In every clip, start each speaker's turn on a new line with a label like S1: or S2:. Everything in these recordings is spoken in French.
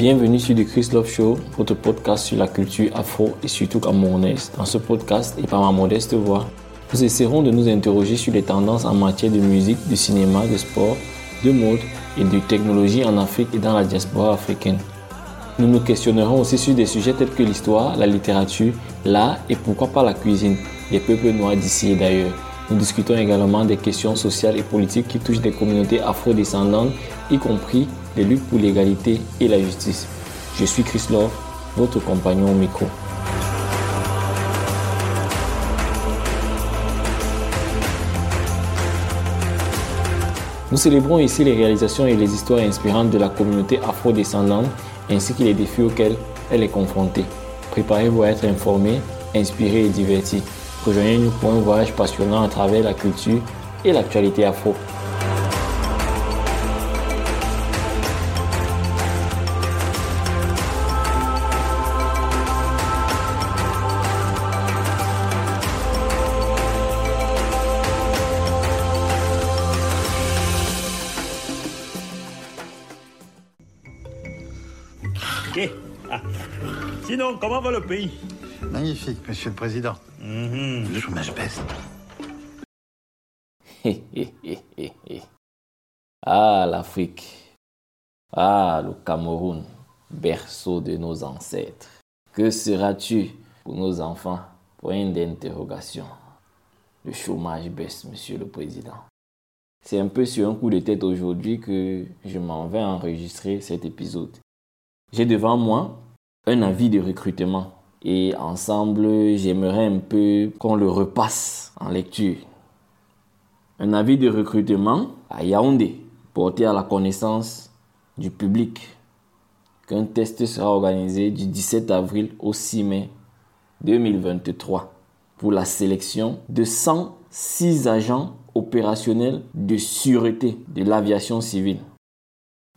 S1: Bienvenue sur The Chris Love Show, votre podcast sur la culture afro et surtout camerounaise. Dans ce podcast et par ma modeste voix, nous essaierons de nous interroger sur les tendances en matière de musique, de cinéma, de sport, de mode et de technologie en Afrique et dans la diaspora africaine. Nous nous questionnerons aussi sur des sujets tels que l'histoire, la littérature, l'art et pourquoi pas la cuisine des peuples noirs d'ici et d'ailleurs. Nous discutons également des questions sociales et politiques qui touchent des communautés afro-descendantes, y compris les luttes pour l'égalité et la justice. Je suis Chris Love, votre compagnon au micro. Nous célébrons ici les réalisations et les histoires inspirantes de la communauté afro-descendante ainsi que les défis auxquels elle est confrontée. Préparez-vous à être informé, inspiré et diverti. Rejoignez-nous pour un voyage passionnant à travers la culture et l'actualité afro.
S2: Ah. Sinon, comment va le pays?
S3: Magnifique, monsieur le président. Le chômage baisse.
S1: ah, l'Afrique. Ah, le Cameroun, berceau de nos ancêtres. Que seras-tu pour nos enfants? Point d'interrogation. Le chômage baisse, monsieur le président. C'est un peu sur un coup de tête aujourd'hui que je m'en vais enregistrer cet épisode. J'ai devant moi un avis de recrutement et ensemble, j'aimerais un peu qu'on le repasse en lecture. Un avis de recrutement à Yaoundé, porté à la connaissance du public, qu'un test sera organisé du 17 avril au 6 mai 2023 pour la sélection de 106 agents opérationnels de sûreté de l'aviation civile.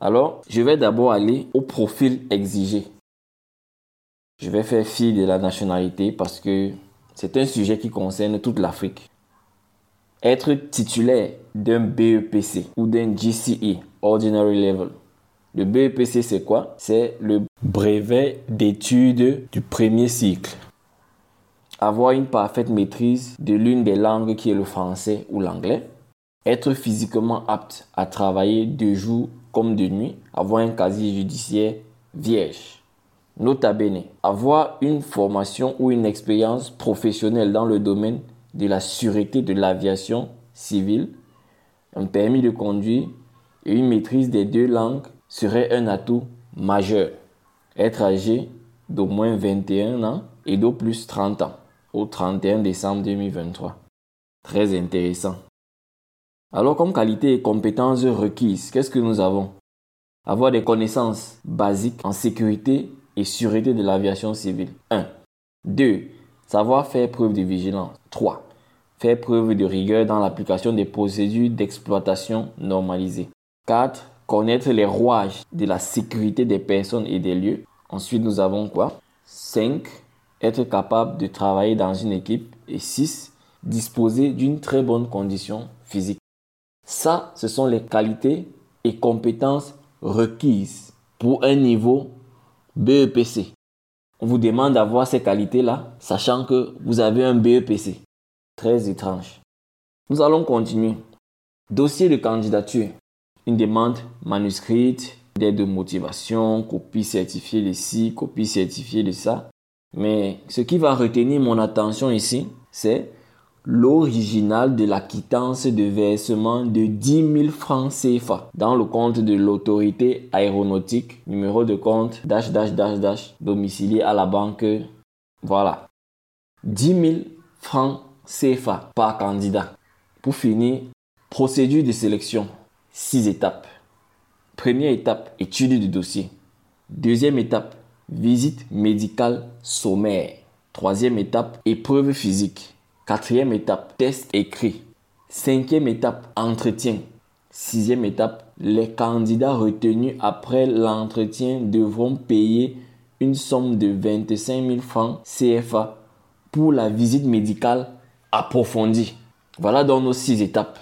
S1: Alors, je vais d'abord aller au profil exigé. Je vais faire fi de la nationalité parce que c'est un sujet qui concerne toute l'Afrique. Être titulaire d'un BEPC ou d'un GCE, Ordinary Level. Le BEPC, c'est quoi? C'est le brevet d'études du premier cycle. Avoir une parfaite maîtrise de l'une des langues qui est le français ou l'anglais. Être physiquement apte à travailler de jour comme de nuit. Avoir un casier judiciaire vierge. Nota bene, avoir une formation ou une expérience professionnelle dans le domaine de la sûreté de l'aviation civile, un permis de conduire et une maîtrise des deux langues serait un atout majeur. Être âgé d'au moins 21 ans et d'au plus 30 ans au 31 décembre 2023. Très intéressant. Alors comme qualité et compétences requises, qu'est-ce que nous avons? Avoir des connaissances basiques en sécurité et sûreté de l'aviation civile. 1. 2. Savoir faire preuve de vigilance. 3. Faire preuve de rigueur dans l'application des procédures d'exploitation normalisées. 4. Connaître les rouages de la sécurité des personnes et des lieux. Ensuite, nous avons quoi? 5. Être capable de travailler dans une équipe. Et 6. Disposer d'une très bonne condition physique. Ça, ce sont les qualités et compétences requises pour un niveau BEPC. On vous demande d'avoir ces qualités-là, sachant que vous avez un BEPC. Très étrange. Nous allons continuer. Dossier de candidature. Une demande manuscrite, d'aide de motivation, copie certifiée de ci, copie certifiée de ça. Mais ce qui va retenir mon attention ici, c'est l'original de la quittance de versement de 10 000 francs CFA dans le compte de l'autorité aéronautique, numéro de compte dash dash dash dash domicilié à la banque. Voilà. 10 000 francs CFA par candidat. Pour finir, procédure de sélection. 6 étapes. Première étape, étude du dossier. Deuxième étape, visite médicale sommaire. Troisième étape, épreuve physique. Quatrième étape, test écrit. Cinquième étape, entretien. Sixième étape, les candidats retenus après l'entretien devront payer une somme de 25 000 francs CFA pour la visite médicale approfondie. Voilà donc nos six étapes.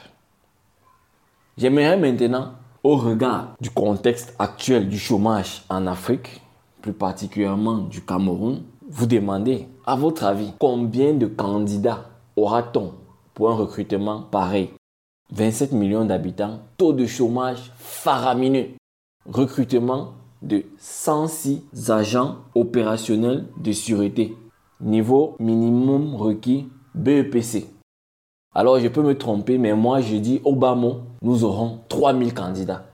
S1: J'aimerais maintenant au regard du contexte actuel du chômage en Afrique, plus particulièrement du Cameroun, vous demandez, à votre avis, combien de candidats aura-t-on pour un recrutement pareil? 27 millions d'habitants, taux de chômage faramineux, recrutement de 106 agents opérationnels de sûreté, niveau minimum requis BEPC. Alors je peux me tromper, mais moi je dis au bas mot, nous aurons 3000 candidats.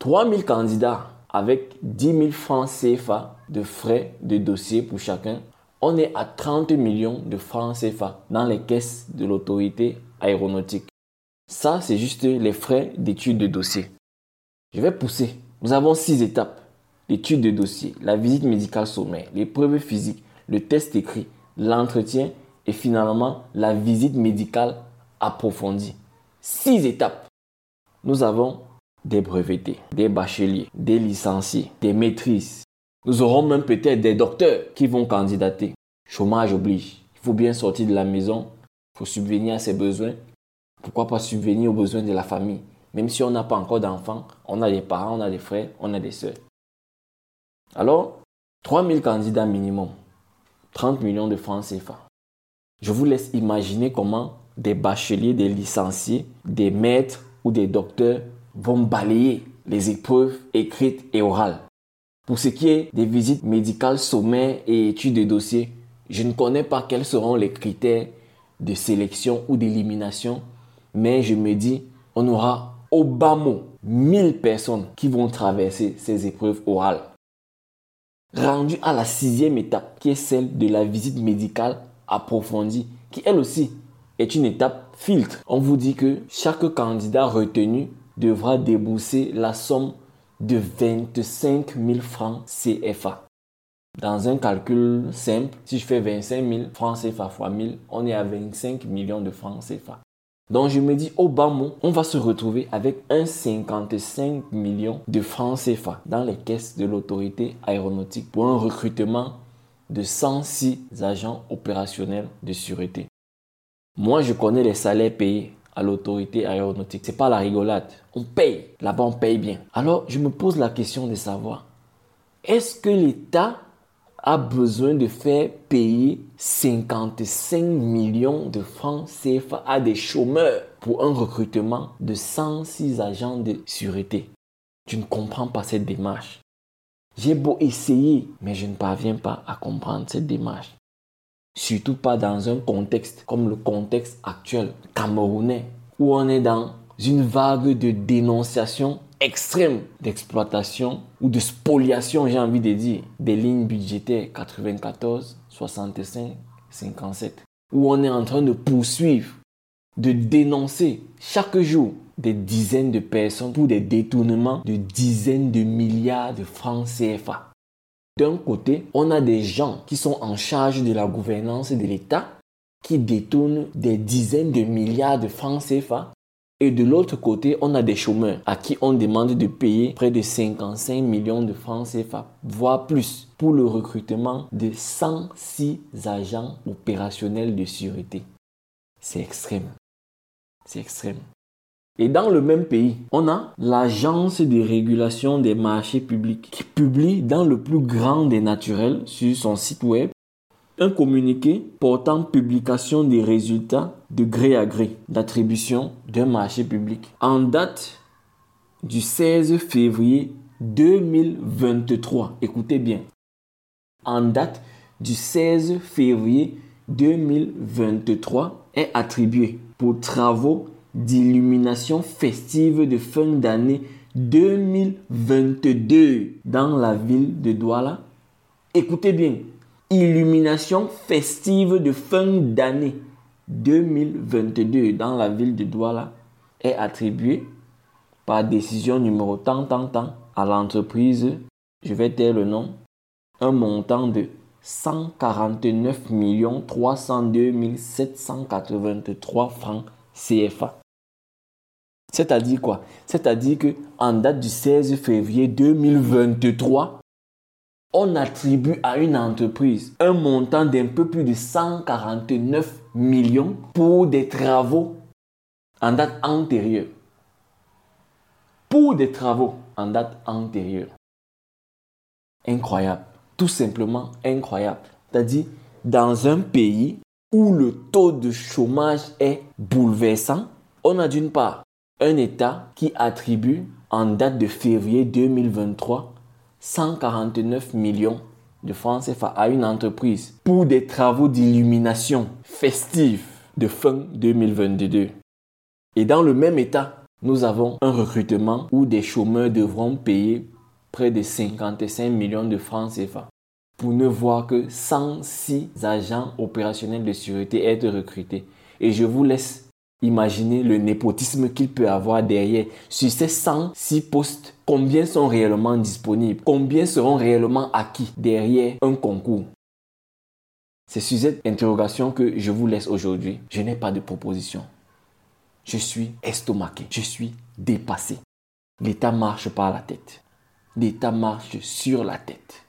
S1: 3000 candidats avec 10 000 francs CFA de frais de dossier pour chacun. On est à 30 millions de francs CFA dans les caisses de l'autorité aéronautique. Ça, c'est juste les frais d'étude de dossier. Je vais pousser. Nous avons six étapes. L'étude de dossier, la visite médicale sommaire, l'épreuve physique, le test écrit, l'entretien et finalement la visite médicale approfondie. Six étapes. Nous avons des brevetés, des bacheliers, des licenciés, des maîtrises. Nous aurons même peut-être des docteurs qui vont candidater. Chômage oblige. Il faut bien sortir de la maison. Il faut subvenir à ses besoins. Pourquoi pas subvenir aux besoins de la famille? Même si on n'a pas encore d'enfants, on a des parents, on a des frères, on a des soeurs. Alors, 3000 candidats minimum. 30 millions de francs CFA. Je vous laisse imaginer comment des bacheliers, des licenciés, des maîtres ou des docteurs vont balayer les épreuves écrites et orales. Pour ce qui est des visites médicales sommaires et études de dossiers, je ne connais pas quels seront les critères de sélection ou d'élimination, mais je me dis, on aura au bas mot 1000 personnes qui vont traverser ces épreuves orales. Rendu à la sixième étape, qui est celle de la visite médicale approfondie, qui elle aussi est une étape filtre. On vous dit que chaque candidat retenu devra débourser la somme de 25 000 francs CFA. Dans un calcul simple, si je fais 25 000 francs CFA fois 1000, on est à 25 millions de francs CFA. Donc je me dis, au bas mot, on va se retrouver avec un 55 millions de francs CFA dans les caisses de l'autorité aéronautique pour un recrutement de 106 agents opérationnels de sûreté. Moi, je connais les salaires payés à l'autorité aéronautique. C'est pas la rigolade. On paye. Là-bas, on paye bien. Alors, je me pose la question de savoir, est-ce que l'État a besoin de faire payer 55 millions de francs CFA à des chômeurs pour un recrutement de 106 agents de sûreté? Je ne comprends pas cette démarche. J'ai beau essayer, mais je ne parviens pas à comprendre cette démarche. Surtout pas dans un contexte comme le contexte actuel camerounais, où on est dans une vague de dénonciation extrême d'exploitation ou de spoliation, j'ai envie de dire, des lignes budgétaires 94, 65, 57, où on est en train de poursuivre, de dénoncer chaque jour des dizaines de personnes pour des détournements de dizaines de milliards de francs CFA. D'un côté, on a des gens qui sont en charge de la gouvernance de l'État qui détournent des dizaines de milliards de francs CFA. Et de l'autre côté, on a des chômeurs à qui on demande de payer près de 55 millions de francs CFA, voire plus, pour le recrutement de 106 agents opérationnels de sûreté. C'est extrême. C'est extrême. Et dans le même pays, on a l'Agence de régulation des marchés publics qui publie dans le plus grand des naturels sur son site web un communiqué portant publication des résultats de gré à gré d'attribution d'un marché public en date du 16 février 2023. Écoutez bien. En date du 16 février 2023 est attribué pour travaux d'illumination festive de fin d'année 2022 dans la ville de Douala. Écoutez bien, illumination festive de fin d'année 2022 dans la ville de Douala est attribuée par décision numéro tant tant tant à l'entreprise, je vais taire le nom, un montant de 149 302 783 francs CFA. C'est-à-dire quoi? C'est-à-dire que en date du 16 février 2023, on attribue à une entreprise un montant d'un peu plus de 149 millions pour des travaux en date antérieure. pour des travaux en date antérieure. Incroyable, tout simplement incroyable. C'est-à-dire, dans un pays où le taux de chômage est bouleversant, on a d'une part un État qui attribue en date de février 2023 149 millions de francs CFA à une entreprise pour des travaux d'illumination festive de fin 2022. Et dans le même état, nous avons un recrutement où des chômeurs devront payer près de 55 millions de francs CFA pour ne voir que 106 agents opérationnels de sûreté être recrutés. Et je vous laisse imaginer le népotisme qu'il peut avoir derrière. Sur ces 106 postes, combien sont réellement disponibles? Combien seront réellement acquis derrière un concours? C'est sur cette interrogation que je vous laisse aujourd'hui. Je n'ai pas de proposition. Je suis estomaqué. Je suis dépassé. L'État marche par la tête. L'État marche sur la tête.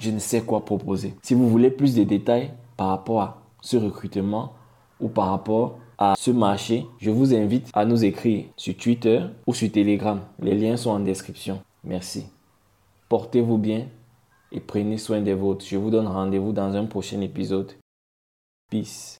S1: Je ne sais quoi proposer. Si vous voulez plus de détails par rapport à ce recrutement ou par rapport ce marché, je vous invite à nous écrire sur Twitter ou sur Telegram. Les liens sont en description. Merci. Portez-vous bien et prenez soin des vôtres. Je vous donne rendez-vous dans un prochain épisode. Peace.